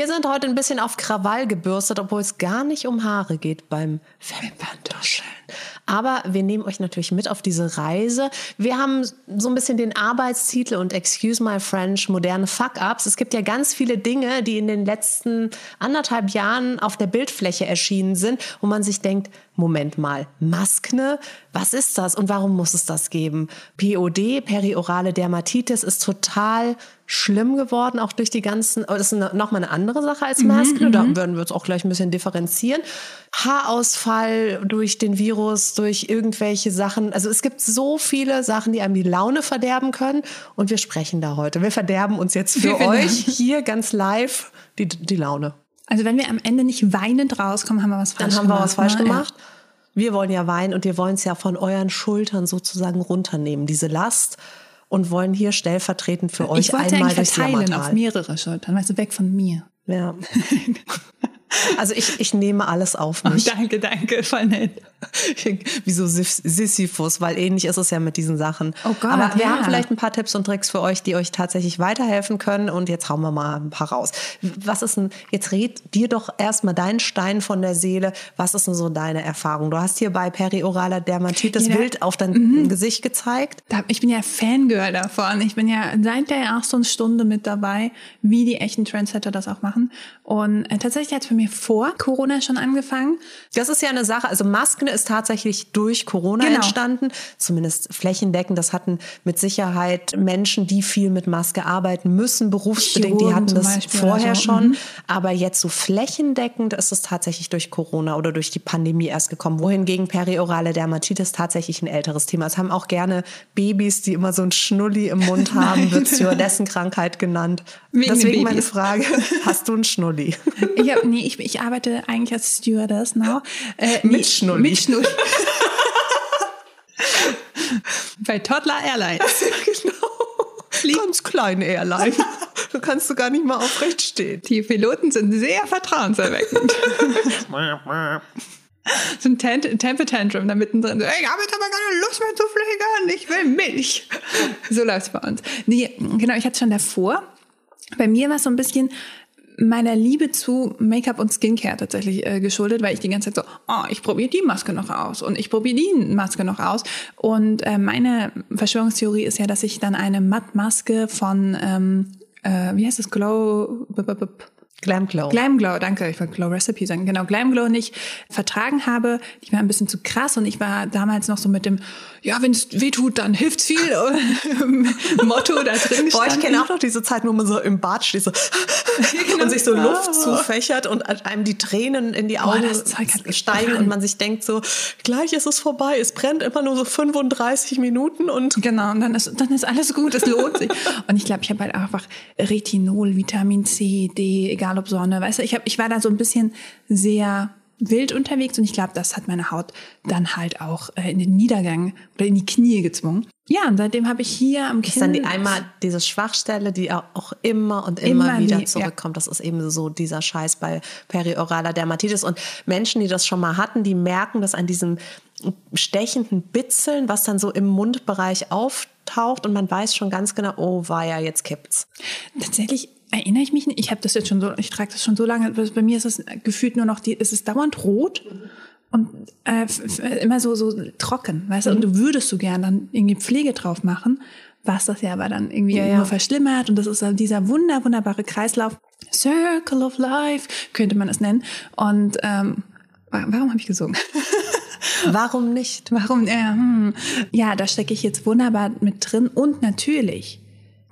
Wir sind heute ein bisschen auf Krawall gebürstet, obwohl es gar nicht um Haare geht beim Wimperntuscheln. Aber wir nehmen euch natürlich mit auf diese Reise. Wir haben so ein bisschen den Arbeitstitel und Excuse my French, moderne Fuck-Ups. Es gibt ja ganz viele Dinge, die in den letzten anderthalb Jahren auf der Bildfläche erschienen sind, wo man sich denkt, Moment mal, Maskne, was ist das und warum muss es das geben? POD, periorale Dermatitis, ist total schlimm geworden, auch durch die ganzen, oh, das ist nochmal eine andere Sache als mhm, da mhm. werden wir uns auch gleich ein bisschen differenzieren. Haarausfall durch den Virus, durch irgendwelche Sachen. Also es gibt so viele Sachen, die einem die Laune verderben können und wir sprechen da heute. Wir verderben uns jetzt für euch hier ganz live die, die Laune. Also wenn wir am Ende nicht weinend rauskommen, haben wir was falsch gemacht. Dann haben gemacht, wir was falsch ne? gemacht. Ja. Wir wollen ja weinen und wir wollen es ja von euren Schultern sozusagen runternehmen, diese Last und wollen hier stellvertretend für euch einmal durchs verteilen auf mehrere Schultern, weißt du, weg von mir. Ja. Also ich, ich nehme alles auf mich. Oh, danke, danke, voll nett. Wie so Sisyphus, weil ähnlich ist es ja mit diesen Sachen. Oh Gott, Aber wir ja. haben vielleicht ein paar Tipps und Tricks für euch, die euch tatsächlich weiterhelfen können. Und jetzt hauen wir mal ein paar raus. Was ist denn, jetzt red dir doch erstmal deinen Stein von der Seele. Was ist denn so deine Erfahrung? Du hast hier bei perioraler Dermatitis ja, wild auf dein mhm. Gesicht gezeigt. Ich bin ja Fangirl davon. Ich bin ja seit der ersten Stunde mit dabei, wie die echten Trendsetter das auch machen. Und äh, tatsächlich hat es für mir vor Corona schon angefangen. Das ist ja eine Sache. Also Masken ist tatsächlich durch Corona genau. entstanden, zumindest flächendeckend. Das hatten mit Sicherheit Menschen, die viel mit Maske arbeiten müssen, berufsbedingt. Chirurgen die hatten das Beispiel vorher so. schon. Mhm. Aber jetzt so flächendeckend ist es tatsächlich durch Corona oder durch die Pandemie erst gekommen. Wohingegen periorale Dermatitis tatsächlich ein älteres Thema ist. Haben auch gerne Babys, die immer so ein Schnulli im Mund haben, wird dessen Krankheit genannt. Wegen Deswegen meine Frage, hast du einen Schnulli? Ich hab, nee, ich, ich arbeite eigentlich als Stewardess now. Äh, mit Schnulli. Mit Schnulli. Bei Toddler Airlines. genau. Ganz kleine Airline. Du kannst du gar nicht mal aufrecht stehen. Die Piloten sind sehr vertrauenserweckend. so ein Temper Tantrum da mittendrin. ich habe jetzt aber keine Lust mehr zu fliegen, ich will Milch. So läuft es bei uns. Nee, genau, ich hatte schon davor. Bei mir war es so ein bisschen, meiner Liebe zu Make-up und Skincare tatsächlich äh, geschuldet, weil ich die ganze Zeit so, oh, ich probiere die Maske noch aus und ich probiere die Maske noch aus. Und äh, meine Verschwörungstheorie ist ja, dass ich dann eine Mattmaske von, ähm, äh, wie heißt das, Glow, Glam Glow. Glam Glow, danke. Ich wollte Glow Recipe sagen. Genau, Glam Glow nicht vertragen habe. Die war ein bisschen zu krass und ich war damals noch so mit dem, ja, wenn es weh tut, dann hilft's viel. Motto da drin Boah, ich kenne auch noch diese Zeit, wo man so im Bad steht so genau. und sich so Luft zufächert und einem die Tränen in die Augen Boah, steigen und man sich denkt so, gleich ist es vorbei. Es brennt immer nur so 35 Minuten und genau und dann ist dann ist alles gut. Es lohnt sich. und ich glaube, ich habe halt einfach Retinol, Vitamin C, D, egal ob Sonne. Weißt du, ich habe ich war da so ein bisschen sehr wild unterwegs und ich glaube, das hat meine Haut dann halt auch äh, in den Niedergang oder in die Knie gezwungen. Ja, und seitdem habe ich hier am Kinn... Das ist dann die einmal diese Schwachstelle, die auch immer und immer, immer wieder die, zurückkommt. Ja. Das ist eben so dieser Scheiß bei perioraler Dermatitis. Und Menschen, die das schon mal hatten, die merken das an diesem stechenden Bitzeln, was dann so im Mundbereich auftaucht und man weiß schon ganz genau, oh, war ja, jetzt kippt's. Tatsächlich erinnere ich mich nicht. Ich habe das jetzt schon so, ich trage das schon so lange. Bei mir ist es gefühlt nur noch die, ist es dauernd rot und äh, immer so so trocken, weißt du. Und du würdest so gern dann irgendwie Pflege drauf machen, was das ja aber dann irgendwie ja, ja. nur verschlimmert. Und das ist dann dieser wunder wunderbare Kreislauf, Circle of Life könnte man es nennen. Und ähm, warum habe ich gesungen? Warum nicht? Warum? Ja, hm. ja, da stecke ich jetzt wunderbar mit drin. Und natürlich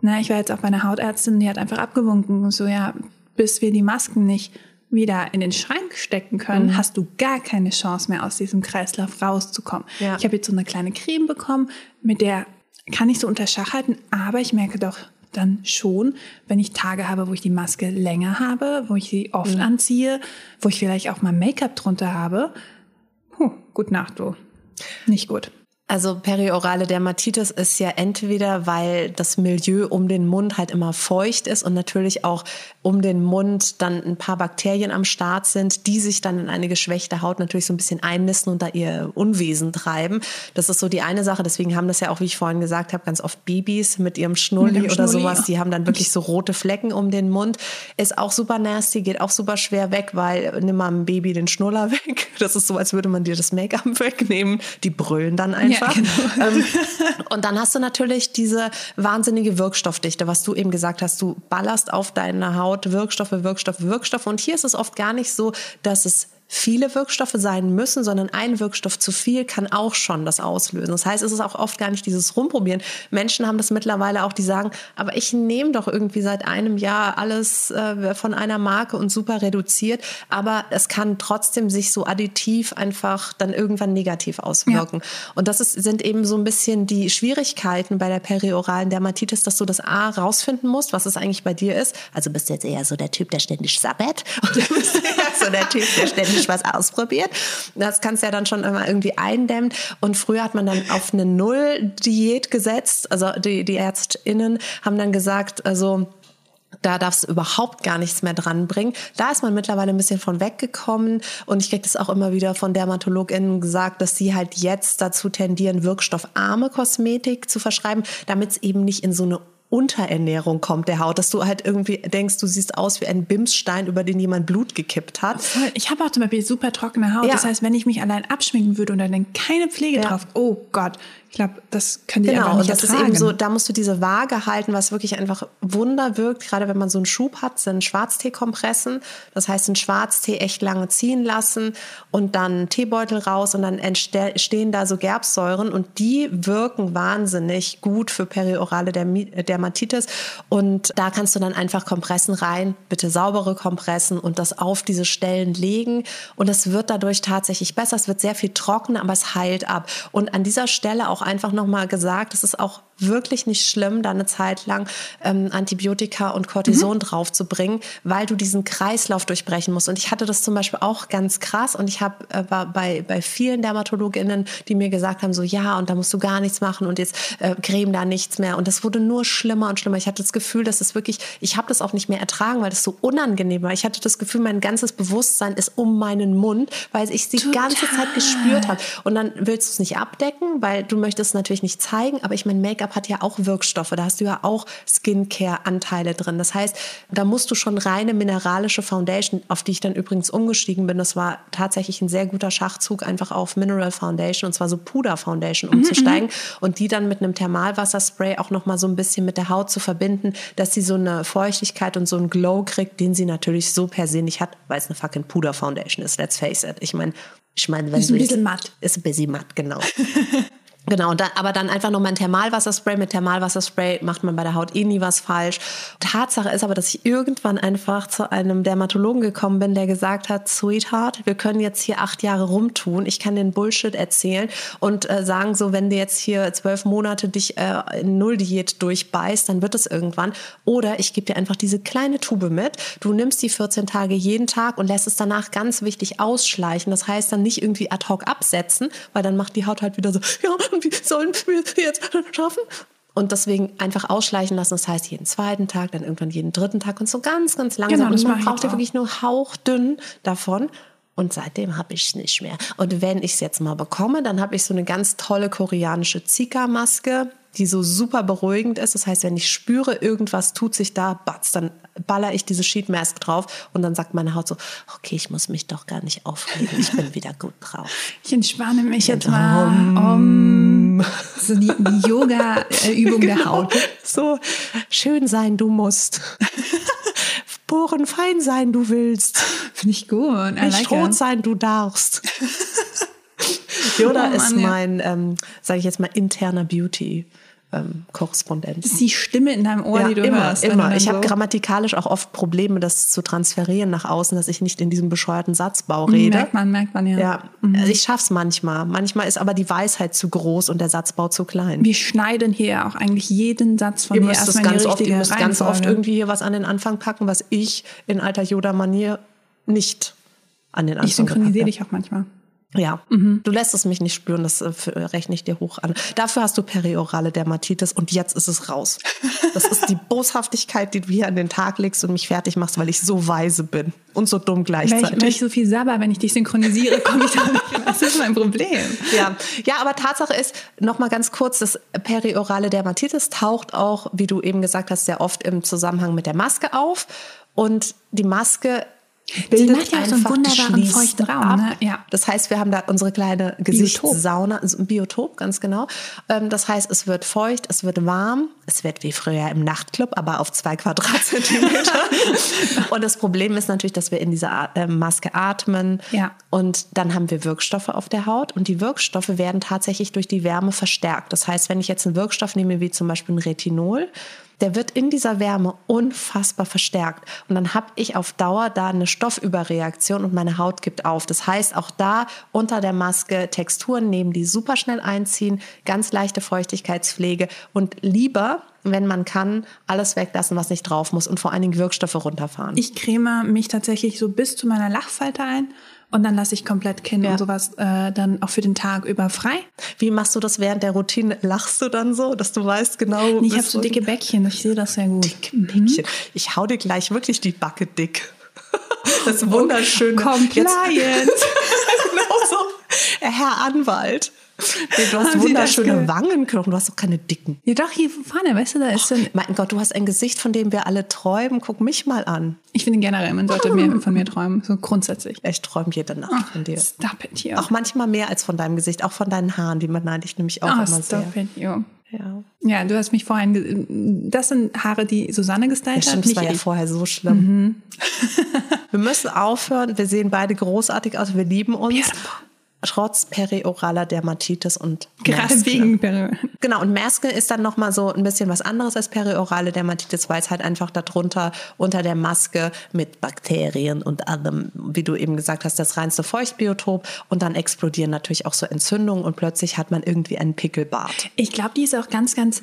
na, ich war jetzt auch bei einer Hautärztin, die hat einfach abgewunken so, ja, bis wir die Masken nicht wieder in den Schrank stecken können, mhm. hast du gar keine Chance mehr aus diesem Kreislauf rauszukommen. Ja. Ich habe jetzt so eine kleine Creme bekommen, mit der kann ich so unter Schach halten, aber ich merke doch dann schon, wenn ich Tage habe, wo ich die Maske länger habe, wo ich sie oft mhm. anziehe, wo ich vielleicht auch mal Make-up drunter habe. Puh, gut Nacht, du. Nicht gut. Also periorale Dermatitis ist ja entweder, weil das Milieu um den Mund halt immer feucht ist und natürlich auch um den Mund dann ein paar Bakterien am Start sind, die sich dann in eine geschwächte Haut natürlich so ein bisschen einnisten und da ihr Unwesen treiben. Das ist so die eine Sache. Deswegen haben das ja auch, wie ich vorhin gesagt habe, ganz oft Babys mit ihrem Schnulli, mit oder Schnulli, sowas. Die haben dann wirklich so rote Flecken um den Mund. Ist auch super nasty, geht auch super schwer weg, weil nimm mal ein Baby den Schnuller weg. Das ist so, als würde man dir das Make-up wegnehmen. Die brüllen dann einfach einfach. Ja, genau. ähm, und dann hast du natürlich diese wahnsinnige Wirkstoffdichte, was du eben gesagt hast. Du ballerst auf deine Haut Wirkstoffe, Wirkstoffe, Wirkstoffe. Und hier ist es oft gar nicht so, dass es viele Wirkstoffe sein müssen, sondern ein Wirkstoff zu viel kann auch schon das auslösen. Das heißt, es ist auch oft gar nicht dieses Rumprobieren. Menschen haben das mittlerweile auch, die sagen, aber ich nehme doch irgendwie seit einem Jahr alles äh, von einer Marke und super reduziert, aber es kann trotzdem sich so additiv einfach dann irgendwann negativ auswirken. Ja. Und das ist, sind eben so ein bisschen die Schwierigkeiten bei der perioralen Dermatitis, dass du das A rausfinden musst, was es eigentlich bei dir ist. Also bist du jetzt eher so der Typ, der ständig sabbert oder bist du eher so der Typ, der ständig nicht was ausprobiert. Das kannst ja dann schon immer irgendwie eindämmen. Und früher hat man dann auf eine Null-Diät gesetzt. Also die, die ÄrztInnen haben dann gesagt, also da darfst du überhaupt gar nichts mehr dran bringen. Da ist man mittlerweile ein bisschen von weggekommen und ich kriege das auch immer wieder von DermatologInnen gesagt, dass sie halt jetzt dazu tendieren, wirkstoffarme Kosmetik zu verschreiben, damit es eben nicht in so eine Unterernährung kommt der Haut, dass du halt irgendwie denkst, du siehst aus wie ein Bimsstein, über den jemand Blut gekippt hat. Ich habe auch zum Beispiel super trockene Haut. Ja. Das heißt, wenn ich mich allein abschminken würde und dann keine Pflege ja. drauf, oh Gott, ich glaube, das können die genau, einfach nicht und das ertragen. ist eben so, da musst du diese Waage halten, was wirklich einfach Wunder wirkt, gerade wenn man so einen Schub hat, sind Schwarztee-Kompressen. Das heißt, den Schwarztee echt lange ziehen lassen und dann Teebeutel raus und dann entstehen da so Gerbsäuren und die wirken wahnsinnig gut für periorale Dermatitis und da kannst du dann einfach Kompressen rein, bitte saubere Kompressen und das auf diese Stellen legen und es wird dadurch tatsächlich besser. Es wird sehr viel trockener, aber es heilt ab. Und an dieser Stelle auch auch einfach nochmal gesagt, es ist auch wirklich nicht schlimm, da eine Zeit lang ähm, Antibiotika und Cortison mhm. draufzubringen, weil du diesen Kreislauf durchbrechen musst. Und ich hatte das zum Beispiel auch ganz krass und ich habe äh, bei, bei vielen Dermatologinnen, die mir gesagt haben, so ja, und da musst du gar nichts machen und jetzt äh, creme da nichts mehr. Und das wurde nur schlimmer und schlimmer. Ich hatte das Gefühl, dass es wirklich, ich habe das auch nicht mehr ertragen, weil das so unangenehm war. Ich hatte das Gefühl, mein ganzes Bewusstsein ist um meinen Mund, weil ich die Total. ganze Zeit gespürt habe. Und dann willst du es nicht abdecken, weil du möchtest es natürlich nicht zeigen, aber ich mein Make-up Make-up hat ja auch Wirkstoffe, da hast du ja auch Skincare-Anteile drin. Das heißt, da musst du schon reine mineralische Foundation, auf die ich dann übrigens umgestiegen bin, das war tatsächlich ein sehr guter Schachzug, einfach auf Mineral Foundation und zwar so Puder Foundation mhm, umzusteigen mhm. und die dann mit einem Thermalwasserspray auch nochmal so ein bisschen mit der Haut zu verbinden, dass sie so eine Feuchtigkeit und so einen Glow kriegt, den sie natürlich so per se nicht hat, weil es eine fucking Puder Foundation ist, let's face it. Ich meine, ich meine, wenn ist ein bisschen matt. Ist ein bisschen matt, genau. Genau, da, aber dann einfach nochmal ein Thermalwasserspray. Mit Thermalwasserspray macht man bei der Haut eh nie was falsch. Tatsache ist aber, dass ich irgendwann einfach zu einem Dermatologen gekommen bin, der gesagt hat, Sweetheart, wir können jetzt hier acht Jahre rumtun. Ich kann den Bullshit erzählen und äh, sagen so, wenn du jetzt hier zwölf Monate dich äh, in Nulldiät durchbeißt, dann wird es irgendwann. Oder ich gebe dir einfach diese kleine Tube mit. Du nimmst die 14 Tage jeden Tag und lässt es danach ganz wichtig ausschleichen. Das heißt dann nicht irgendwie ad hoc absetzen, weil dann macht die Haut halt wieder so, ja, wie sollen wir jetzt schaffen? Und deswegen einfach ausschleichen lassen. Das heißt, jeden zweiten Tag, dann irgendwann jeden dritten Tag und so ganz, ganz langsam. Genau, und man braucht ja wirklich nur hauchdünn davon. Und seitdem habe ich es nicht mehr. Und wenn ich es jetzt mal bekomme, dann habe ich so eine ganz tolle koreanische Zika-Maske die so super beruhigend ist. Das heißt, wenn ich spüre, irgendwas tut sich da, batz, dann baller ich diese Sheet Mask drauf und dann sagt meine Haut so, okay, ich muss mich doch gar nicht aufregen, ich bin wieder gut drauf. Ich entspanne mich jetzt mal. Um, so die, die Yoga-Übung genau. der Haut. So schön sein, du musst. Poren fein sein, du willst. Finde ich gut. Nicht like rot sein, du darfst. Yoda oh ist mein, ähm, sage ich jetzt mal, interner Beauty. Ähm, Korrespondenz. Das ist die Stimme in deinem Ohr, ja, die du immer, hörst. Immer. Ich so habe grammatikalisch auch oft Probleme, das zu transferieren nach außen, dass ich nicht in diesem bescheuerten Satzbau rede. Merkt man, merkt man ja. Ja, mhm. also ich schaff's manchmal. Manchmal ist aber die Weisheit zu groß und der Satzbau zu klein. Wir schneiden hier auch eigentlich jeden Satz von ihr dir erstmal richtige oft, Ihr müsst ganz oft irgendwie hier was an den Anfang packen, was ich in alter Yoda-Manier nicht an den Anfang Ich synchronisiere dich auch manchmal. Ja, mhm. du lässt es mich nicht spüren, das äh, rechne ich dir hoch an. Dafür hast du periorale Dermatitis und jetzt ist es raus. Das ist die Boshaftigkeit, die du hier an den Tag legst und mich fertig machst, weil ich so weise bin und so dumm gleichzeitig. Weil ich, weil ich so viel sabber, wenn ich dich synchronisiere, komme ich da nicht Das ist mein Problem. Ja, ja aber Tatsache ist, noch mal ganz kurz, das periorale Dermatitis taucht auch, wie du eben gesagt hast, sehr oft im Zusammenhang mit der Maske auf. Und die Maske bildet die macht ja auch so einen wunderbaren feuchten Raum. Ne? Ja. Das heißt, wir haben da unsere kleine Gesichtssauna, ein Biotop, ganz genau. Ähm, das heißt, es wird feucht, es wird warm, es wird wie früher im Nachtclub, aber auf zwei Quadratzentimeter. und das Problem ist natürlich, dass wir in dieser ähm, Maske atmen. Ja. Und dann haben wir Wirkstoffe auf der Haut und die Wirkstoffe werden tatsächlich durch die Wärme verstärkt. Das heißt, wenn ich jetzt einen Wirkstoff nehme, wie zum Beispiel ein Retinol, der wird in dieser Wärme unfassbar verstärkt. Und dann habe ich auf Dauer da eine Stoffüberreaktion und meine Haut gibt auf. Das heißt, auch da unter der Maske Texturen nehmen, die super schnell einziehen, ganz leichte Feuchtigkeitspflege und lieber wenn man kann, alles weglassen, was nicht drauf muss und vor allen Dingen Wirkstoffe runterfahren. Ich creme mich tatsächlich so bis zu meiner Lachfalte ein und dann lasse ich komplett Kinn ja. und sowas äh, dann auch für den Tag über frei. Wie machst du das während der Routine? Lachst du dann so, dass du weißt genau? Ich habe so dicke Bäckchen, ich sehe das sehr gut. Dicke Bäckchen. Mhm. Ich hau dir gleich wirklich die Backe dick. Das ist wunderschön. Compliance. genau so. Herr Anwalt. Du hast wunderschöne Wangenknochen, du hast doch keine dicken. Ja doch, hier vorne, weißt du, da ist ein... Mein Gott, du hast ein Gesicht, von dem wir alle träumen. Guck mich mal an. Ich finde generell, man sollte mehr von mir träumen, so grundsätzlich. Ich träume jede Nacht oh, von dir. Stop it, you. Auch manchmal mehr als von deinem Gesicht, auch von deinen Haaren, die beneide ich nämlich auch oh, immer stop sehr. It, you. Ja. ja, du hast mich vorhin, das sind Haare, die Susanne gestylt ja, hat. Das war ja vorher so schlimm. Mhm. wir müssen aufhören. Wir sehen beide großartig aus. Wir lieben uns. Ja trotz perioraler Dermatitis und Gerade Maske. wegen Peri Genau, und Maske ist dann nochmal so ein bisschen was anderes als periorale Dermatitis, weil es halt einfach darunter, unter der Maske mit Bakterien und allem, wie du eben gesagt hast, das reinste Feuchtbiotop und dann explodieren natürlich auch so Entzündungen und plötzlich hat man irgendwie einen Pickelbart. Ich glaube, die ist auch ganz, ganz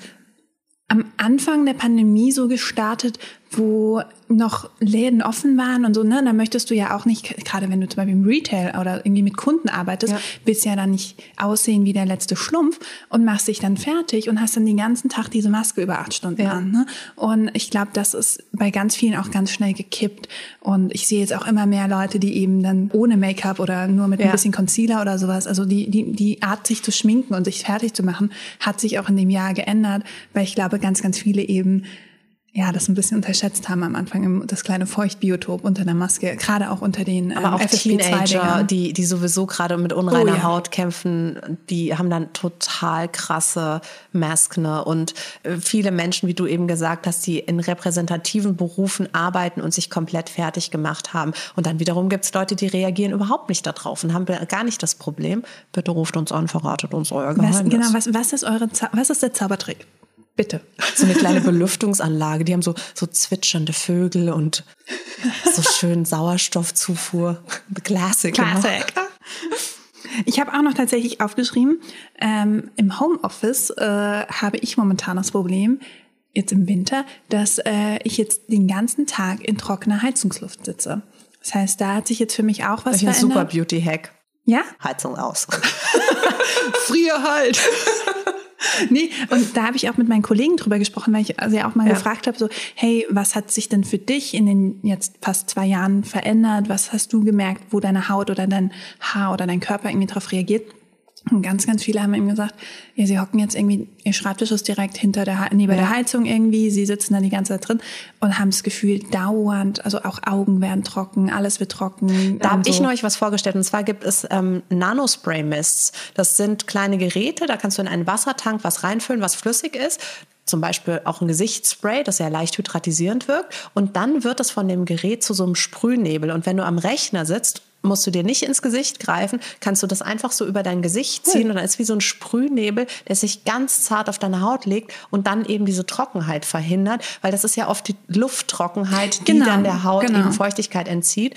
am Anfang der Pandemie so gestartet, wo noch Läden offen waren und so, ne, da möchtest du ja auch nicht, gerade wenn du zum Beispiel im Retail oder irgendwie mit Kunden arbeitest, ja. willst ja dann nicht aussehen wie der letzte Schlumpf und machst dich dann fertig und hast dann den ganzen Tag diese Maske über acht Stunden ja. an. Ne? Und ich glaube, das ist bei ganz vielen auch ganz schnell gekippt. Und ich sehe jetzt auch immer mehr Leute, die eben dann ohne Make-up oder nur mit ja. ein bisschen Concealer oder sowas, also die, die, die Art, sich zu schminken und sich fertig zu machen, hat sich auch in dem Jahr geändert, weil ich glaube, ganz, ganz viele eben ja, das ein bisschen unterschätzt haben am Anfang, das kleine Feuchtbiotop unter der Maske, gerade auch unter den ähm, Aber auch Teenager, die, die sowieso gerade mit unreiner oh, ja. Haut kämpfen, die haben dann total krasse Masken. Und äh, viele Menschen, wie du eben gesagt hast, die in repräsentativen Berufen arbeiten und sich komplett fertig gemacht haben. Und dann wiederum gibt es Leute, die reagieren überhaupt nicht darauf und haben gar nicht das Problem. Bitte ruft uns an, verratet uns euer Geheimnis. Was, genau, was, was, ist eure, was ist der Zaubertrick? Bitte. So eine kleine Belüftungsanlage. Die haben so, so zwitschernde Vögel und so schön Sauerstoffzufuhr. Classic. Classic. Ich habe auch noch tatsächlich aufgeschrieben, ähm, im Homeoffice äh, habe ich momentan das Problem, jetzt im Winter, dass äh, ich jetzt den ganzen Tag in trockener Heizungsluft sitze. Das heißt, da hat sich jetzt für mich auch was das ist verändert. Ein super Beauty-Hack. Ja? Heizung aus. Frier halt. nee, und da habe ich auch mit meinen Kollegen drüber gesprochen, weil ich also ja auch mal ja. gefragt habe, so, hey, was hat sich denn für dich in den jetzt fast zwei Jahren verändert? Was hast du gemerkt, wo deine Haut oder dein Haar oder dein Körper irgendwie darauf reagiert? Und ganz, ganz viele haben ihm gesagt, ja, sie hocken jetzt irgendwie, ihr Schreibtisch ist direkt hinter der, neben ja. der Heizung irgendwie, sie sitzen da die ganze Zeit drin und haben das Gefühl, dauernd, also auch Augen werden trocken, alles wird trocken. Da habe so. ich neulich was vorgestellt und zwar gibt es ähm, Nanospray-Mists. Das sind kleine Geräte, da kannst du in einen Wassertank was reinfüllen, was flüssig ist zum Beispiel auch ein Gesichtsspray, das ja leicht hydratisierend wirkt. Und dann wird es von dem Gerät zu so einem Sprühnebel. Und wenn du am Rechner sitzt musst du dir nicht ins Gesicht greifen, kannst du das einfach so über dein Gesicht ziehen und dann ist wie so ein Sprühnebel, der sich ganz zart auf deine Haut legt und dann eben diese Trockenheit verhindert, weil das ist ja oft die Lufttrockenheit, die genau, dann der Haut genau. eben Feuchtigkeit entzieht.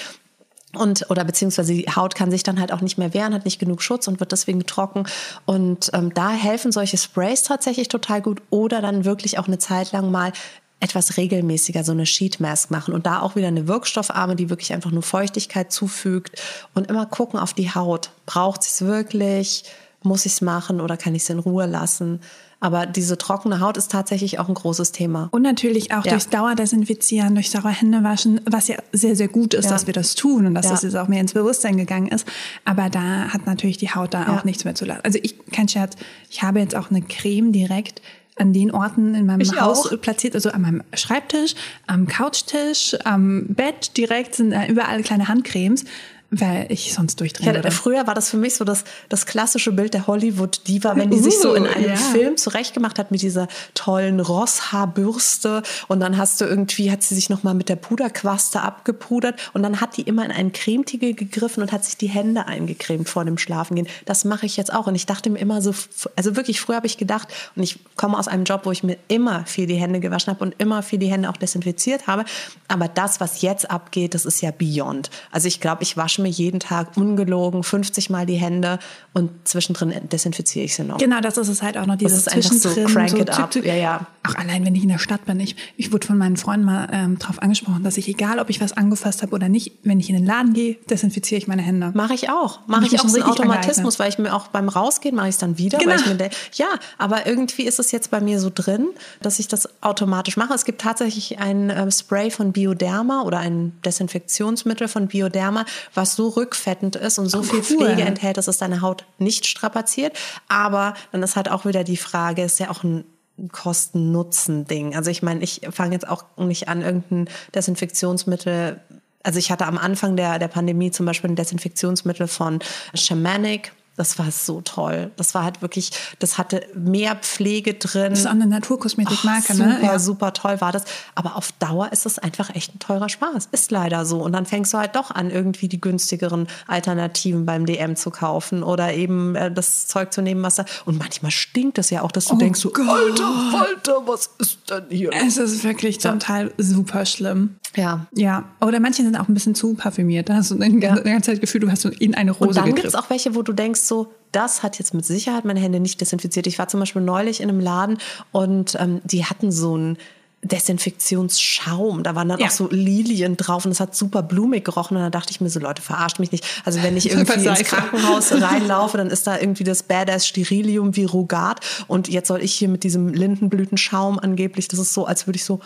Und, oder beziehungsweise die Haut kann sich dann halt auch nicht mehr wehren, hat nicht genug Schutz und wird deswegen trocken. Und ähm, da helfen solche Sprays tatsächlich total gut. Oder dann wirklich auch eine Zeit lang mal etwas regelmäßiger so eine Sheet Mask machen und da auch wieder eine Wirkstoffarme, die wirklich einfach nur Feuchtigkeit zufügt und immer gucken auf die Haut. Braucht sie es wirklich? Muss ich es machen oder kann ich es in Ruhe lassen? Aber diese trockene Haut ist tatsächlich auch ein großes Thema. Und natürlich auch ja. durchs Dauerdesinfizieren, durch saure Hände waschen, was ja sehr, sehr gut ist, ja. dass wir das tun und dass ja. das jetzt auch mehr ins Bewusstsein gegangen ist. Aber da hat natürlich die Haut da auch nichts mehr zu lassen. Also ich, kein Scherz, ich habe jetzt auch eine Creme direkt an den Orten in meinem ich Haus auch. platziert, also an meinem Schreibtisch, am Couchtisch, am Bett direkt sind überall kleine Handcremes weil ich sonst durchdrehen würde. Früher war das für mich so das, das klassische Bild der Hollywood-Diva, wenn die uh, sich so in uh, einem ja. Film zurechtgemacht hat mit dieser tollen Rosshaarbürste und dann hast du irgendwie, hat sie sich nochmal mit der Puderquaste abgepudert und dann hat die immer in einen Cremetiegel gegriffen und hat sich die Hände eingecremt vor dem Schlafengehen. Das mache ich jetzt auch und ich dachte mir immer so, also wirklich, früher habe ich gedacht und ich komme aus einem Job, wo ich mir immer viel die Hände gewaschen habe und immer viel die Hände auch desinfiziert habe, aber das, was jetzt abgeht, das ist ja beyond. Also ich glaube, ich wasche wasche mir jeden Tag ungelogen 50 Mal die Hände und zwischendrin desinfiziere ich sie noch. Genau, das ist es halt auch noch dieses das ist einfach so crank so it up. Ja, ja. Auch allein, wenn ich in der Stadt bin. Ich, ich wurde von meinen Freunden mal ähm, darauf angesprochen, dass ich, egal ob ich was angefasst habe oder nicht, wenn ich in den Laden gehe, desinfiziere ich meine Hände. Mache ich auch. Mache ich, ich auch so Automatismus, weil ich mir auch beim Rausgehen mache ich es dann wieder. Genau. Mir ja, aber irgendwie ist es jetzt bei mir so drin, dass ich das automatisch mache. Es gibt tatsächlich ein äh, Spray von Bioderma oder ein Desinfektionsmittel von Bioderma, was was so rückfettend ist und so oh, viel cool. Pflege enthält, dass es deine Haut nicht strapaziert. Aber dann ist halt auch wieder die Frage, ist ja auch ein Kosten-Nutzen-Ding. Also ich meine, ich fange jetzt auch nicht an, irgendein Desinfektionsmittel also ich hatte am Anfang der, der Pandemie zum Beispiel ein Desinfektionsmittel von Shamanic, das war so toll. Das war halt wirklich, das hatte mehr Pflege drin. Das ist auch eine Naturkosmetikmarke, ne? Super, ja. super toll war das. Aber auf Dauer ist es einfach echt ein teurer Spaß. Ist leider so. Und dann fängst du halt doch an, irgendwie die günstigeren Alternativen beim DM zu kaufen oder eben äh, das Zeug zu nehmen, was da. Und manchmal stinkt es ja auch, dass du oh denkst, so, Alter, Alter, was ist denn hier? Es ist wirklich zum Teil super schlimm. Ja. Ja. Oder manche sind auch ein bisschen zu parfümiert. Da hast du die ganze Zeit das Gefühl, du hast so in eine Rose Und dann gibt es auch welche, wo du denkst, so, das hat jetzt mit Sicherheit meine Hände nicht desinfiziert. Ich war zum Beispiel neulich in einem Laden und ähm, die hatten so ein Desinfektionsschaum. Da waren dann ja. auch so Lilien drauf und es hat super blumig gerochen. Und da dachte ich mir so, Leute, verarscht mich nicht. Also wenn ich irgendwie ins Krankenhaus reinlaufe, dann ist da irgendwie das Badass Sterilium Virugat und jetzt soll ich hier mit diesem Lindenblütenschaum angeblich, das ist so, als würde ich so,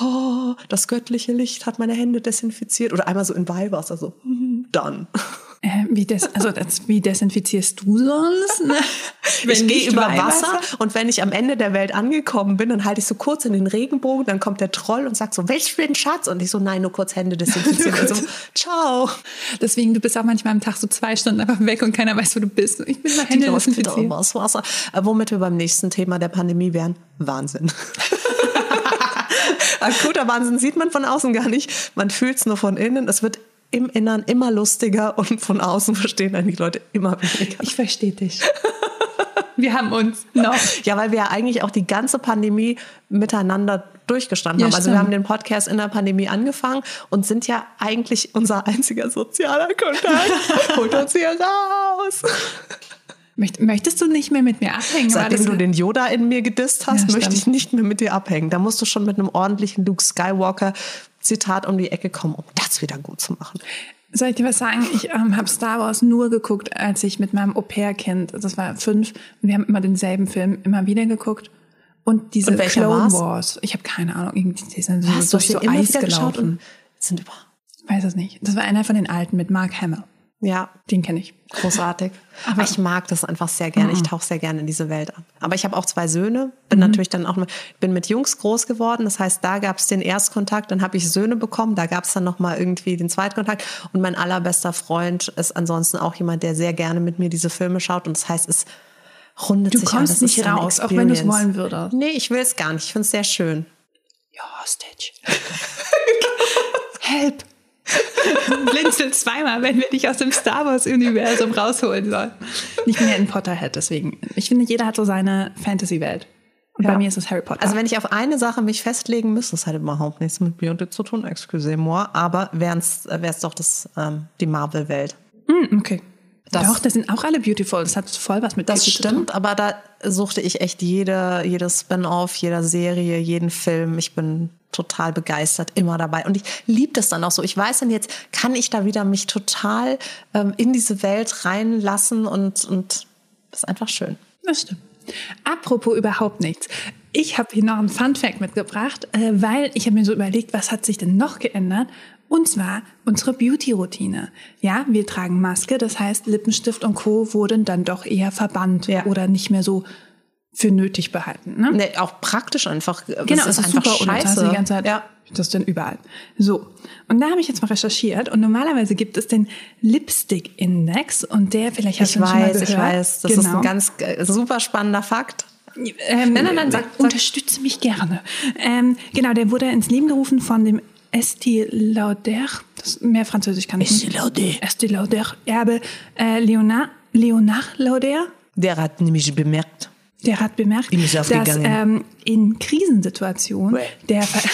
oh, das göttliche Licht hat meine Hände desinfiziert. Oder einmal so in Weihwasser, so, dann. Äh, wie, des, also das, wie desinfizierst du sonst? Ne? ich gehe über Wasser und wenn ich am Ende der Welt angekommen bin, dann halte ich so kurz in den Regenbogen, dann kommt der Troll und sagt so, welch für ein Schatz? Und ich so, nein, nur kurz Hände desinfizieren. also, ciao. Deswegen, du bist auch manchmal am Tag so zwei Stunden einfach weg und keiner weiß, wo du bist. Ich bin mal Hände desinfizieren. Aus Wasser. Äh, womit wir beim nächsten Thema der Pandemie wären. Wahnsinn. Akuter Wahnsinn sieht man von außen gar nicht. Man fühlt es nur von innen. Es wird im Innern immer lustiger und von außen verstehen dann die Leute immer weniger. Ich verstehe dich. Wir haben uns noch. Ja, weil wir ja eigentlich auch die ganze Pandemie miteinander durchgestanden ja, haben. Also wir haben den Podcast in der Pandemie angefangen und sind ja eigentlich unser einziger sozialer Kontakt. Holt uns hier raus. Möchtest du nicht mehr mit mir abhängen? Seitdem du den Yoda in mir gedisst hast, ja, möchte ich nicht mehr mit dir abhängen. Da musst du schon mit einem ordentlichen Luke Skywalker Zitat um die Ecke kommen, um das wieder gut zu machen. Soll ich dir was sagen? Ich ähm, habe Star Wars nur geguckt, als ich mit meinem Au-pair-Kind, das war fünf, und wir haben immer denselben Film immer wieder geguckt. Und diese und Clone war's? Wars, ich habe keine Ahnung, irgendwie die sind so Hast durch so Eis gelaufen. sind über. Weiß es nicht. Das war einer von den alten mit Mark Hamill. Ja. Den kenne ich. Großartig. Aber ich mag das einfach sehr gerne. Ich mhm. tauche sehr gerne in diese Welt ab. Aber ich habe auch zwei Söhne. Bin mhm. natürlich dann auch bin mit Jungs groß geworden. Das heißt, da gab es den Erstkontakt, dann habe ich Söhne bekommen. Da gab es dann noch mal irgendwie den Zweitkontakt. Und mein allerbester Freund ist ansonsten auch jemand, der sehr gerne mit mir diese Filme schaut. Und das heißt, es rundet du sich Du kommst nicht raus, auch wenn du es wollen würdest. Nee, ich will es gar nicht. Ich finde es sehr schön. Ja, Stitch. Help. Blinzel zweimal, wenn wir dich aus dem Star Wars-Universum rausholen sollen. Ich bin ja ein Potterhead, deswegen. Ich finde, jeder hat so seine Fantasy-Welt. Und ja. bei mir ist es Harry Potter. Also wenn ich auf eine Sache mich festlegen müsste, das hat überhaupt nichts mit Beyond zu tun, excusez-moi, aber wäre es doch das, ähm, die Marvel-Welt. Mm, okay. Das, Doch, das sind auch alle beautiful. Das hat voll was mit das Beauty zu tun. stimmt, aber da suchte ich echt jede, jedes Spin-off, jeder Serie, jeden Film. Ich bin total begeistert, immer dabei. Und ich liebe das dann auch so. Ich weiß dann jetzt, kann ich da wieder mich total ähm, in diese Welt reinlassen und, und das ist einfach schön. Das stimmt. Apropos überhaupt nichts. Ich habe hier noch einen Fun Fact mitgebracht, äh, weil ich habe mir so überlegt, was hat sich denn noch geändert? Und zwar unsere Beauty-Routine. Ja, wir tragen Maske, das heißt Lippenstift und Co. wurden dann doch eher verbannt Ja. oder nicht mehr so für nötig behalten. Ne? Nee, auch praktisch einfach. Das Genau, ist es ist einfach super scheiße. die ganze Zeit ja. das denn überall. So, und da habe ich jetzt mal recherchiert und normalerweise gibt es den Lipstick-Index und der, vielleicht hast Ich du ihn schon mal weiß, gehört. ich weiß. Das ist Genau. ein ganz äh, super spannender Fakt. Ähm, Nein, nein, nein, sag- sag. unterstütze mich gerne. Ähm, genau, der wurde ins Leben gerufen von dem Estée Lauder, das, mehr Französisch kann ich nicht. Lauder. Estée Lauder, Erbe äh, Leonard, Leonard Lauder. Der hat nämlich bemerkt. Der hat bemerkt, dass ähm, in Krisensituationen der, Ver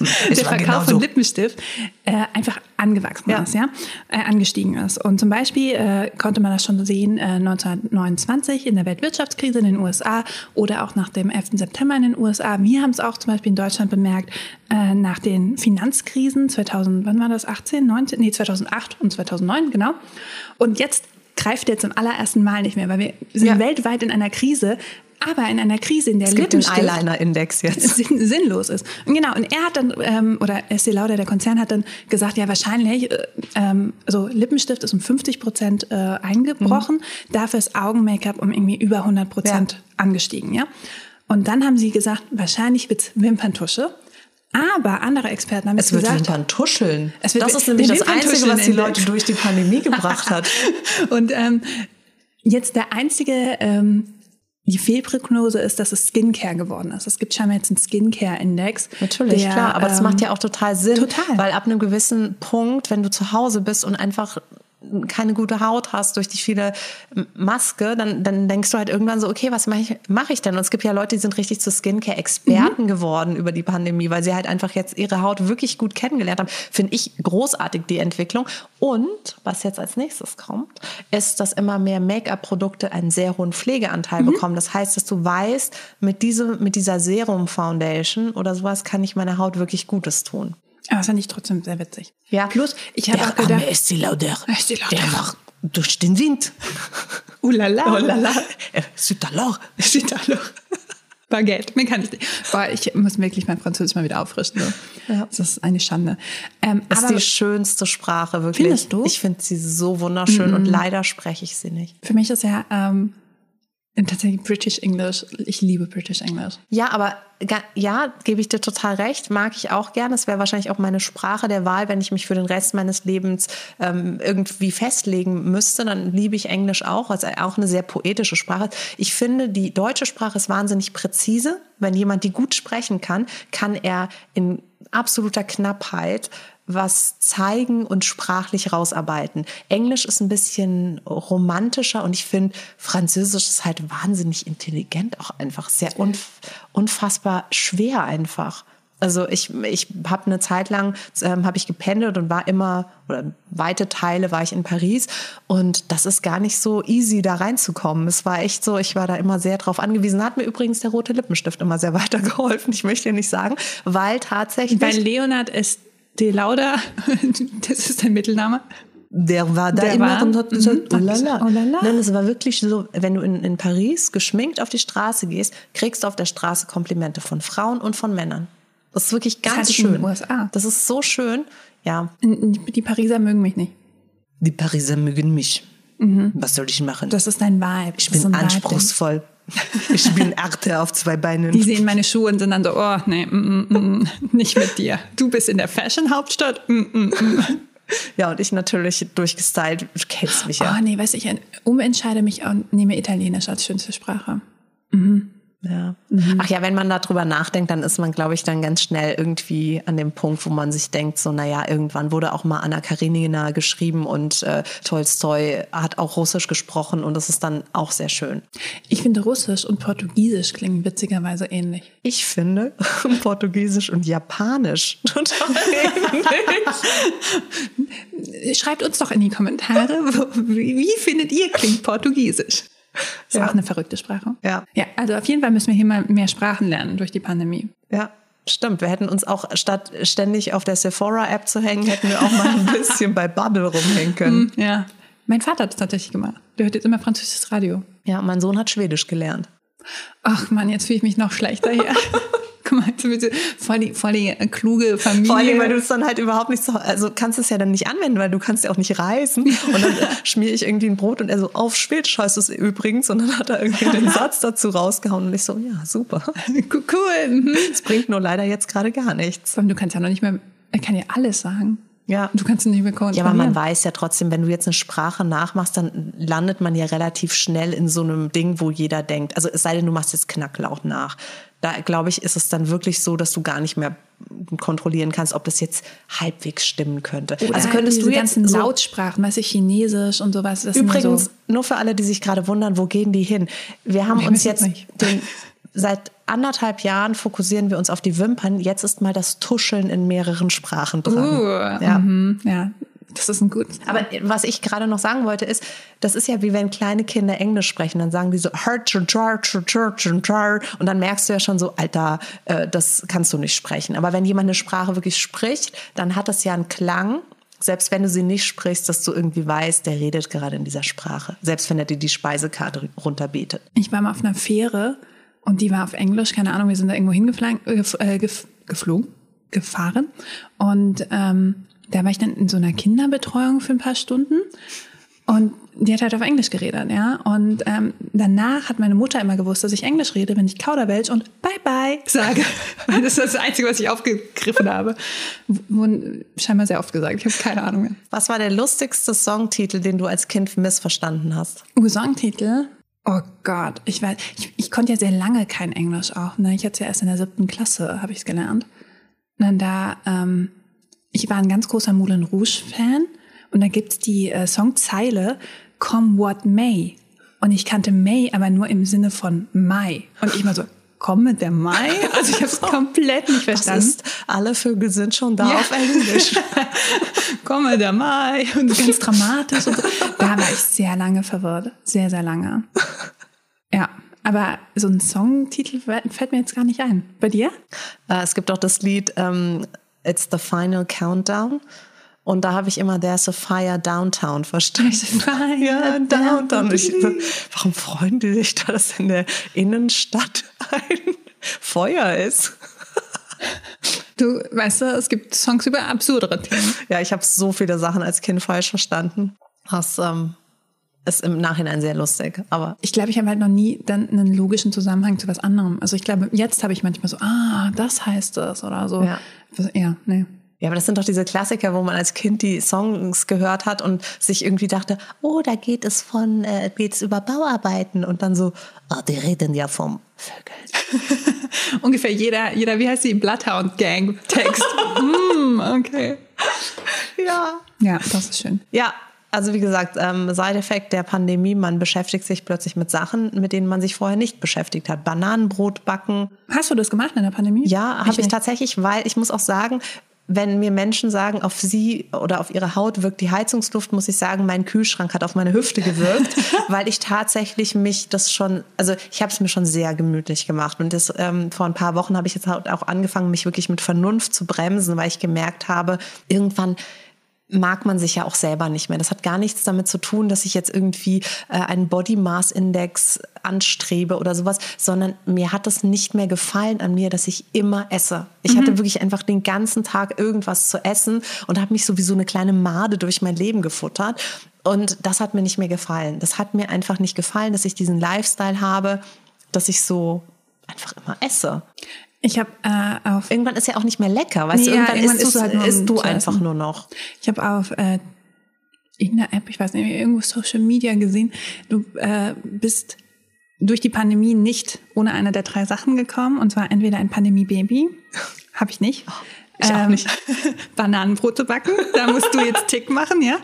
der Verkauf genau von so. Lippenstift äh, einfach angewachsen Ja. ist, ja, äh, angestiegen ist. Und zum Beispiel äh, konnte man das schon sehen äh, 1929 in der Weltwirtschaftskrise in den USA oder auch nach dem 11. September in den USA. Wir haben es auch zum Beispiel in Deutschland bemerkt äh, nach den Finanzkrisen 2000, wann war das? 18, 19? Nee, 2008 und 2009, genau. Und jetzt greift er zum allerersten Mal nicht mehr, weil wir sind Ja. weltweit in einer Krise, aber in einer Krise, in der Es gibt den Lippenstift Eyeliner-Index jetzt. sinn, sinnlos ist. Und genau, und er hat dann, ähm, oder Estee Lauder, der Konzern, hat dann gesagt, ja, wahrscheinlich, äh, ähm, also Lippenstift ist um 50 Prozent äh, eingebrochen, Mhm. dafür ist Augen-Make-up um irgendwie über 100 Prozent Ja. angestiegen, ja. Und dann haben sie gesagt, wahrscheinlich wird's Wimperntusche. Aber andere Experten haben Es wird gesagt, Wimpern tuscheln. Es wird das ist nämlich das Einzige, was die Leute durch die Pandemie gebracht hat. Und ähm, jetzt der einzige, ähm, die Fehlprognose ist, dass es Skincare geworden ist. Es gibt scheinbar jetzt einen Skincare-Index. Natürlich, der, klar. Aber das ähm, macht ja auch total Sinn. total. Weil ab einem gewissen Punkt, wenn du zu Hause bist und einfach keine gute Haut hast durch die viele Maske, dann, dann denkst du halt irgendwann so, okay, was mache ich, mach ich denn? Und es gibt ja Leute, die sind richtig zu Skincare-Experten geworden über die Pandemie, weil sie halt einfach jetzt ihre Haut wirklich gut kennengelernt haben. Finde ich großartig, die Entwicklung. Und was jetzt als nächstes kommt, ist, dass immer mehr Make-up-Produkte einen sehr hohen Pflegeanteil bekommen. Das heißt, dass du weißt, mit, diese, mit dieser Serum-Foundation oder sowas kann ich meiner Haut wirklich Gutes tun. Aber das fand ich trotzdem sehr witzig. Ja. Plus, ich habe auch gedacht, arme Estée Lauder, Estée Lauder. der war durch den Wind. oh la la, Oh la la. Euh, C'est alors. Steht da noch. Baguette, mir kann ich nicht. Boah, ich muss wirklich mein Französisch mal wieder auffrischen. So. Ja. Das ist eine Schande. Ähm, Das ist die schönste Sprache, wirklich. Findest du? Ich finde sie so wunderschön und leider spreche ich sie nicht. für mich ist ja ähm, tatsächlich British English. Ich liebe British English. Ja, aber ja, gebe ich dir total recht, mag ich auch gerne. Es wäre wahrscheinlich auch meine Sprache der Wahl, wenn ich mich für den Rest meines Lebens ähm, irgendwie festlegen müsste, dann liebe ich Englisch auch, weil es auch eine sehr poetische Sprache. Ich finde, die deutsche Sprache ist wahnsinnig präzise. Wenn jemand die gut sprechen kann, kann er in absoluter Knappheit was zeigen und sprachlich rausarbeiten. Englisch ist ein bisschen romantischer und ich finde, Französisch ist halt wahnsinnig intelligent auch einfach. Sehr unf unfassbar schwer einfach. Also ich, ich habe eine Zeit lang, ähm, habe ich gependelt und war immer, oder weite Teile war ich in Paris und das ist gar nicht so easy, da reinzukommen. Es war echt so, ich war da immer sehr drauf angewiesen. Hat mir übrigens der rote Lippenstift immer sehr weitergeholfen, ich möchte ja nicht sagen, weil tatsächlich... Bei Leonard ist De Lauda, das ist sein Mittelname. Der war da Der immer war- und hat gesagt, Mhm. oh la la. Oh la la. Nein, es war wirklich so, wenn du in, in Paris geschminkt auf die Straße gehst, kriegst du auf der Straße Komplimente von Frauen und von Männern. Das ist wirklich ganz hatte ich in schön. den USA. Das ist so schön. Ja, Die Pariser mögen mich nicht. die Pariser mögen mich. Was soll ich machen? Das ist ein Vibe. ich Das bin ein Vibe-Ding. Ich bin Arte auf zwei Beinen. Die sehen meine Schuhe und sind dann so, oh, nee, mm, mm, mm, nicht mit dir. Du bist in der Fashion-Hauptstadt. Mm, mm, mm. ja, und ich natürlich durchgestylt. Du kennst mich ja. Oh, nee, weiß ich, umentscheide mich und nehme Italienisch als schönste Sprache. Ja. Ach ja, wenn man darüber nachdenkt, dann ist man, glaube ich, dann ganz schnell irgendwie an dem Punkt, wo man sich denkt, so, naja, irgendwann wurde auch mal Anna Karenina geschrieben und äh, Tolstoi hat auch Russisch gesprochen und das ist dann auch sehr schön. Ich finde Russisch und Portugiesisch klingen witzigerweise ähnlich. Ich finde Portugiesisch und Japanisch total ähnlich. Schreibt uns doch in die Kommentare, wie, wie findet ihr klingt Portugiesisch? Das ist Ja. auch eine verrückte Sprache. Ja. Ja, also auf jeden Fall müssen wir hier mal mehr Sprachen lernen durch die Pandemie. Ja, stimmt. Wir hätten uns auch statt ständig auf der Sephora-App zu hängen, hätten wir auch mal ein bisschen bei Bubble rumhängen können. Ja. Mein Vater hat es tatsächlich gemacht. Der hört jetzt immer französisches Radio. Ja, mein Sohn hat Schwedisch gelernt. Ach Mann, jetzt fühle ich mich noch schlechter hier. Wir so voll die, voll die kluge Familie. Vor allem, weil du es dann halt überhaupt nicht so, also kannst es ja dann nicht anwenden, weil du kannst ja auch nicht reisen. Und dann schmiere ich irgendwie ein Brot und er so, auf Schwedisch heißt es übrigens. Und dann hat er irgendwie den Satz dazu rausgehauen und ich so, ja, super. cool. Mhm. Es bringt nur leider jetzt gerade gar nichts. Allem, Du kannst ja noch nicht mehr, er kann ja alles sagen. Ja. Du kannst ihn nicht mehr Ja, kontrollieren. aber man weiß ja trotzdem, wenn du jetzt eine Sprache nachmachst, dann landet man ja relativ schnell in so einem Ding, wo jeder denkt, also es sei denn, du machst jetzt Knacklaut nach. Da glaube ich, ist es dann wirklich so, dass du gar nicht mehr kontrollieren kannst, ob das jetzt halbwegs stimmen könnte. Oder also könntest du jetzt ganzen so, Lautsprachen, weißt du, Chinesisch und sowas. Das ja übrigens so, nur für alle, die sich gerade wundern, wo gehen die hin? Wir haben Wir uns jetzt den, seit anderthalb Jahren fokussieren wir uns auf die Wimpern. Jetzt ist mal das Tuscheln in mehreren Sprachen dran. uh, ja. mhm, ja, das ist ein gutes. Aber was ich gerade noch sagen wollte, ist, das ist ja wie wenn kleine Kinder Englisch sprechen, dann sagen die so und dann merkst du ja schon so, Alter, äh, das kannst du nicht sprechen. Aber wenn jemand eine Sprache wirklich spricht, dann hat das ja einen Klang. Selbst wenn du sie nicht sprichst, dass du irgendwie weißt, der redet gerade in dieser Sprache. Selbst wenn er dir die Speisekarte runterbetet. Ich war mal auf einer Fähre und die war auf Englisch, keine Ahnung, wir sind da irgendwo hingeflogen, äh, gef- äh, gef- geflogen, gefahren. Und ähm, da war ich dann in so einer Kinderbetreuung für ein paar Stunden. Und die hat halt auf Englisch geredet, ja. Und ähm, danach hat meine Mutter immer gewusst, dass ich Englisch rede, wenn ich Kauderwelsch und Bye Bye sage. Weil das ist das Einzige, was ich aufgegriffen habe. Wurden scheinbar sehr oft gesagt. Ich habe keine Ahnung mehr. Was war der lustigste Songtitel, den du als Kind missverstanden hast? Uh, Songtitel. Oh Gott, ich weiß, ich, ich konnte ja sehr lange kein Englisch auch. Ne? Ich hatte es ja erst in der siebten Klasse, habe ich es gelernt. Und dann da, ähm, ich war ein ganz großer Moulin Rouge Fan und da gibt's die äh, Songzeile Come What May. Und ich kannte May aber nur im Sinne von Mai. Und ich mal so, komm mit der Mai? Also ich habe es komplett nicht Das verstanden. ist, alle Vögel sind schon da Ja. auf Englisch. komme der Mai und ganz dramatisch und so. Da war ich sehr lange verwirrt. Sehr, sehr lange. Ja, aber so ein Songtitel fällt mir jetzt gar nicht ein. Bei dir? Äh, es gibt auch das Lied ähm, It's the Final Countdown. Und da habe ich immer There's a Fire Downtown verstanden. Ja, Downtown. Ich, warum freuen die sich da, dass in der Innenstadt ein Feuer ist? Du weißt du, es gibt Songs über absurdere Themen. Ja, ich habe so viele Sachen als Kind falsch verstanden. Das ähm, ist im Nachhinein sehr lustig. Aber Ich glaube, ich habe halt noch nie dann einen logischen Zusammenhang zu was anderem. Also ich glaube, jetzt habe ich manchmal so, ah, das heißt das oder so. Ja. Ja, nee. Ja, aber das sind doch diese Klassiker, wo man als Kind die Songs gehört hat und sich irgendwie dachte, oh, da geht es von, äh, geht es über Bauarbeiten und dann so, ah, die reden ja vom Vögeln. Ungefähr jeder, jeder, wie heißt die Bloodhound Gang Text. mm, okay. Ja. Ja, das ist schön. Ja, also wie gesagt, ähm, Side-Effekt der Pandemie, man beschäftigt sich plötzlich mit Sachen, mit denen man sich vorher nicht beschäftigt hat. Bananenbrot backen. Hast du das gemacht in der Pandemie? Ja, habe ich tatsächlich, weil ich muss auch sagen, wenn mir Menschen sagen, auf sie oder auf ihre Haut wirkt die Heizungsluft, muss ich sagen, mein Kühlschrank hat auf meine Hüfte gewirkt, weil ich tatsächlich mich das schon, also ich habe es mir schon sehr gemütlich gemacht. Und das ähm, vor ein paar Wochen habe ich jetzt halt auch angefangen, mich wirklich mit Vernunft zu bremsen, weil ich gemerkt habe, irgendwann mag man sich ja auch selber nicht mehr. Das hat gar nichts damit zu tun, dass ich jetzt irgendwie äh, einen Body Mass Index anstrebe oder sowas, sondern mir hat es nicht mehr gefallen an mir, dass ich immer esse. Ich hatte wirklich einfach den ganzen Tag irgendwas zu essen und habe mich so wie so eine kleine Made durch mein Leben gefuttert. Und das hat mir nicht mehr gefallen. Das hat mir einfach nicht gefallen, dass ich diesen Lifestyle habe, dass ich so einfach immer esse. Ich habe äh, auf Irgendwann ist ja auch nicht mehr lecker, weißt du? Ja, Irgendwann, irgendwann isst, du halt nur, isst du einfach nur noch. Ich habe auf äh, irgendeiner App, ich weiß nicht, irgendwo Social Media gesehen, du äh, bist durch die Pandemie nicht ohne eine der drei Sachen gekommen. Und zwar entweder ein Pandemie-Baby, habe ich nicht. Ich auch nicht. Bananenbrote backen, da musst du jetzt Tick machen, ja.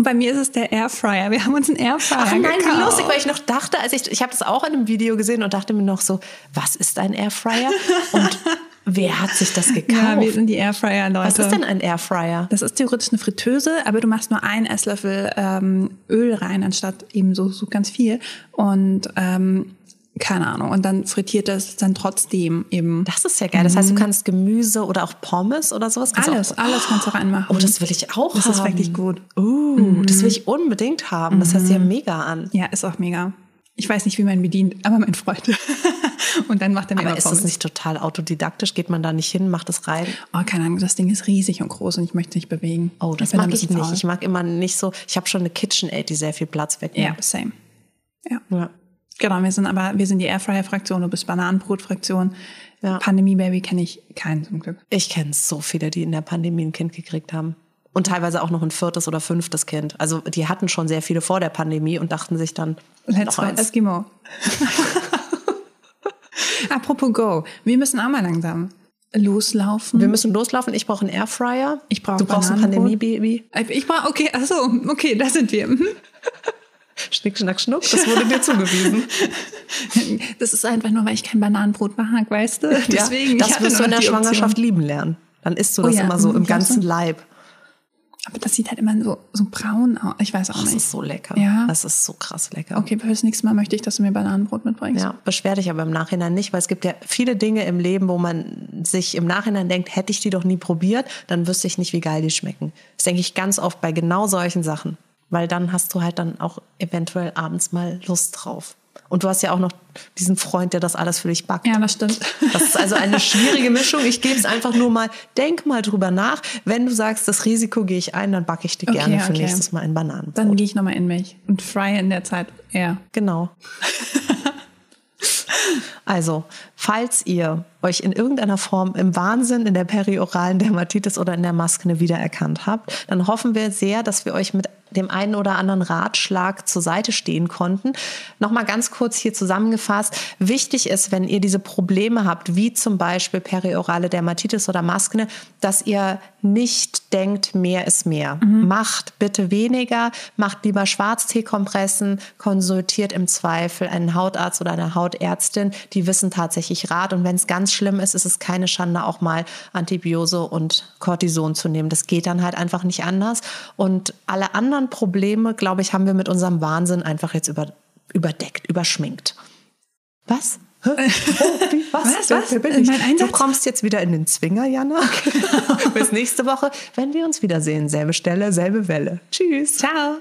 Und bei mir ist es der Airfryer. Wir haben uns einen Airfryer Ach nein, gekauft. wie lustig, weil ich noch dachte, als ich, ich habe das auch in einem Video gesehen und dachte mir noch so, was ist ein Airfryer? Und wer hat sich das gekauft? Ja, wir sind die Airfryer-Leute. was ist denn ein Airfryer? Das ist theoretisch eine Fritteuse, aber du machst nur einen Esslöffel ähm, Öl rein, anstatt eben so, so ganz viel. Und ähm, keine Ahnung. Und dann frittiert das dann trotzdem eben. Das ist ja geil. Das heißt, du kannst Gemüse oder auch Pommes oder sowas. kannst alles, auch, alles kannst du reinmachen. Oh, das will ich auch Das haben. ist wirklich gut. Uh, das will ich unbedingt haben. Das hört sich ja mega an. Ja, ist auch mega. Ich weiß nicht, wie man bedient, aber mein Freund. und dann macht er mir Aber immer ist Pommes. das nicht total autodidaktisch? Geht man da nicht hin, macht es rein? Oh, keine Ahnung, das Ding ist riesig und groß und ich möchte es nicht bewegen. Oh, das da mag ich nicht. faul. Ich mag immer nicht so. Ich habe schon eine KitchenAid, die sehr viel Platz Ja, wegnimmt. same. Ja. Ja. Genau, wir sind aber, wir sind die Airfryer-Fraktion, du bist Bananenbrot-Fraktion. Ja. Pandemie-Baby kenne ich keinen zum Glück. Ich kenne so viele, die in der Pandemie ein Kind gekriegt haben. Und teilweise auch noch ein viertes oder fünftes Kind. Also die hatten schon sehr viele vor der Pandemie und dachten sich dann, Let's noch eins. Eskimo. Apropos Go, wir müssen auch mal langsam loslaufen. Wir müssen loslaufen. Ich brauche einen Airfryer. Ich brauche Du brauchst ein. Pandemie-Baby. ich brauche, okay, ach so, okay, da sind wir. Schnick, schnack, schnuck. Das wurde dir zugewiesen. Das ist einfach nur, weil ich kein Bananenbrot mag, weißt du? Deswegen, ja, das wirst du in der die Option. Schwangerschaft lieben lernen. Dann isst du Oh das ja, immer so im ganzen Leib. Aber das sieht halt immer so, so braun aus. Ich weiß auch Das nicht. ist so lecker. Ja. Das ist so krass lecker. Okay, fürs nächste Mal möchte ich, dass du mir Bananenbrot mitbringst. Ja, beschwer dich aber im Nachhinein nicht, weil es gibt ja viele Dinge im Leben, wo man sich im Nachhinein denkt, hätte ich die doch nie probiert, dann wüsste ich nicht, wie geil die schmecken. Das denke ich ganz oft bei genau solchen Sachen, weil dann hast du halt dann auch eventuell abends mal Lust drauf. Und du hast ja auch noch diesen Freund, der das alles für dich backt. Ja, das stimmt. Das ist also eine schwierige Mischung. Ich gebe es einfach nur mal, denk mal drüber nach. Wenn du sagst, das Risiko gehe ich ein, dann backe ich dir Okay, gerne für okay. nächstes Mal ein Bananenbrot. Dann gehe ich nochmal in mich und fry in der Zeit eher. Genau. Also, falls ihr euch in irgendeiner Form im Wahnsinn, in der perioralen Dermatitis oder in der Maskne wiedererkannt habt, dann hoffen wir sehr, dass wir euch mit dem einen oder anderen Ratschlag zur Seite stehen konnten. Nochmal ganz kurz hier zusammengefasst. Wichtig ist, wenn ihr diese Probleme habt, wie zum Beispiel periorale Dermatitis oder Maskne, dass ihr nicht denkt, mehr ist mehr. Macht bitte weniger, macht lieber Schwarzteekompressen, konsultiert im Zweifel einen Hautarzt oder eine Hautärztin. Die wissen tatsächlich Rat. Und wenn es ganz schlimm ist, ist es keine Schande, auch mal Antibiose und Cortison zu nehmen. Das geht dann halt einfach nicht anders. Und alle anderen Probleme, glaube ich, haben wir mit unserem Wahnsinn einfach jetzt über, überdeckt, überschminkt. Was? Oh, wie? Was? Was? Was? Ich? Du kommst jetzt wieder in den Zwinger, Jana. Bis nächste Woche, wenn wir uns wiedersehen. Selbe Stelle, selbe Welle. Tschüss. Ciao.